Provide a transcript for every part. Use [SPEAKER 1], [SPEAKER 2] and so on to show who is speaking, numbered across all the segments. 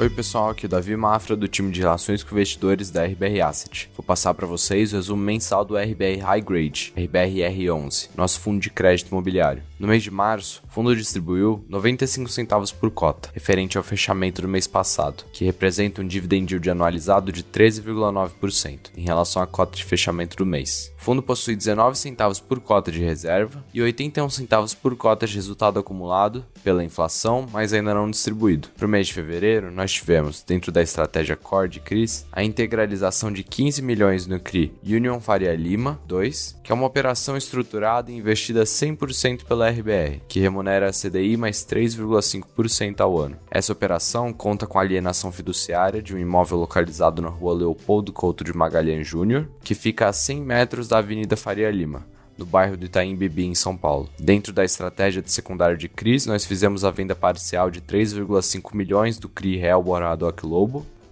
[SPEAKER 1] Oi pessoal, aqui é Davi Mafra do time de relações com investidores da RBR Asset. Vou passar para vocês o resumo mensal do RBR High Grade, RBRR11, nosso fundo de crédito imobiliário. No mês de março, o fundo distribuiu 95 centavos por cota, referente ao fechamento do mês passado, que representa um dividend yield anualizado de 13,9% em relação à cota de fechamento do mês. O fundo possui 19 centavos por cota de reserva e 81 centavos por cota de resultado acumulado pela inflação, mas ainda não distribuído. Para o mês de fevereiro, nós tivemos, dentro da estratégia Core de CRIs, a integralização de 15 milhões no CRI Union Faria Lima 2, que é uma operação estruturada e investida 100% pela RBR, que remunera a CDI mais 3,5% ao ano. Essa operação conta com alienação fiduciária de um imóvel localizado na rua Leopoldo Couto de Magalhães Júnior, que fica a 100 metros da Avenida Faria Lima, no bairro do Itaim Bibi, em São Paulo. Dentro da estratégia de secundário de CRIs, nós fizemos a venda parcial de 3,5 milhões do CRI Real Borado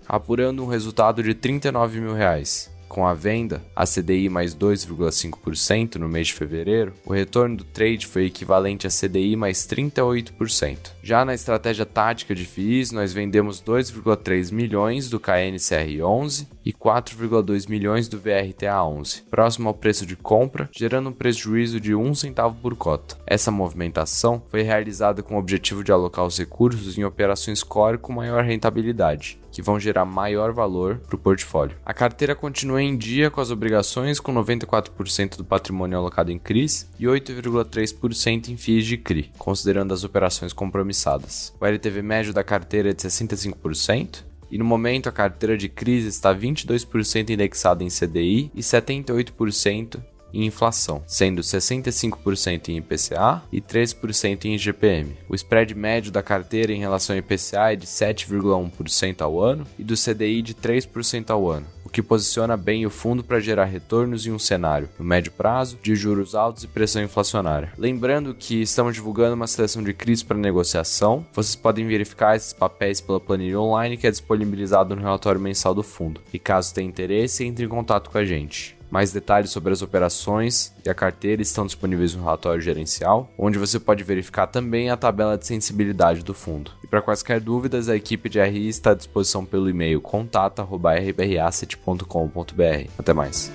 [SPEAKER 1] apurando um resultado de 39 mil reais. Com a venda, a CDI mais 2,5% no mês de fevereiro, o retorno do trade foi equivalente a CDI mais 38%. Já na estratégia tática de FIIs, nós vendemos 2,3 milhões do KNCR11 e 4,2 milhões do VRTA11, próximo ao preço de compra, gerando um prejuízo de 1 centavo por cota. Essa movimentação foi realizada com o objetivo de alocar os recursos em operações core com maior rentabilidade que vão gerar maior valor para o portfólio. A carteira continua em dia com as obrigações, com 94% do patrimônio alocado em CRIs e 8,3% em FIIs de CRI, considerando as operações compromissadas. O LTV médio da carteira é de 65%, e no momento a carteira de CRIs está 22% indexada em CDI e 78% em inflação, sendo 65% em IPCA e 13% em IGPM. O spread médio da carteira em relação ao IPCA é de 7,1% ao ano e do CDI de 3% ao ano, que posiciona bem o fundo para gerar retornos em um cenário, no médio prazo, de juros altos e pressão inflacionária. Lembrando que estamos divulgando uma seleção de CRIs para negociação, vocês podem verificar esses papéis pela planilha online que é disponibilizado no relatório mensal do fundo. E caso tenha interesse, entre em contato com a gente. Mais detalhes sobre as operações e a carteira estão disponíveis no relatório gerencial, onde você pode verificar também a tabela de sensibilidade do fundo. E para quaisquer dúvidas, a equipe de RI está à disposição pelo e-mail contato@rbrasset.com.br. Até mais.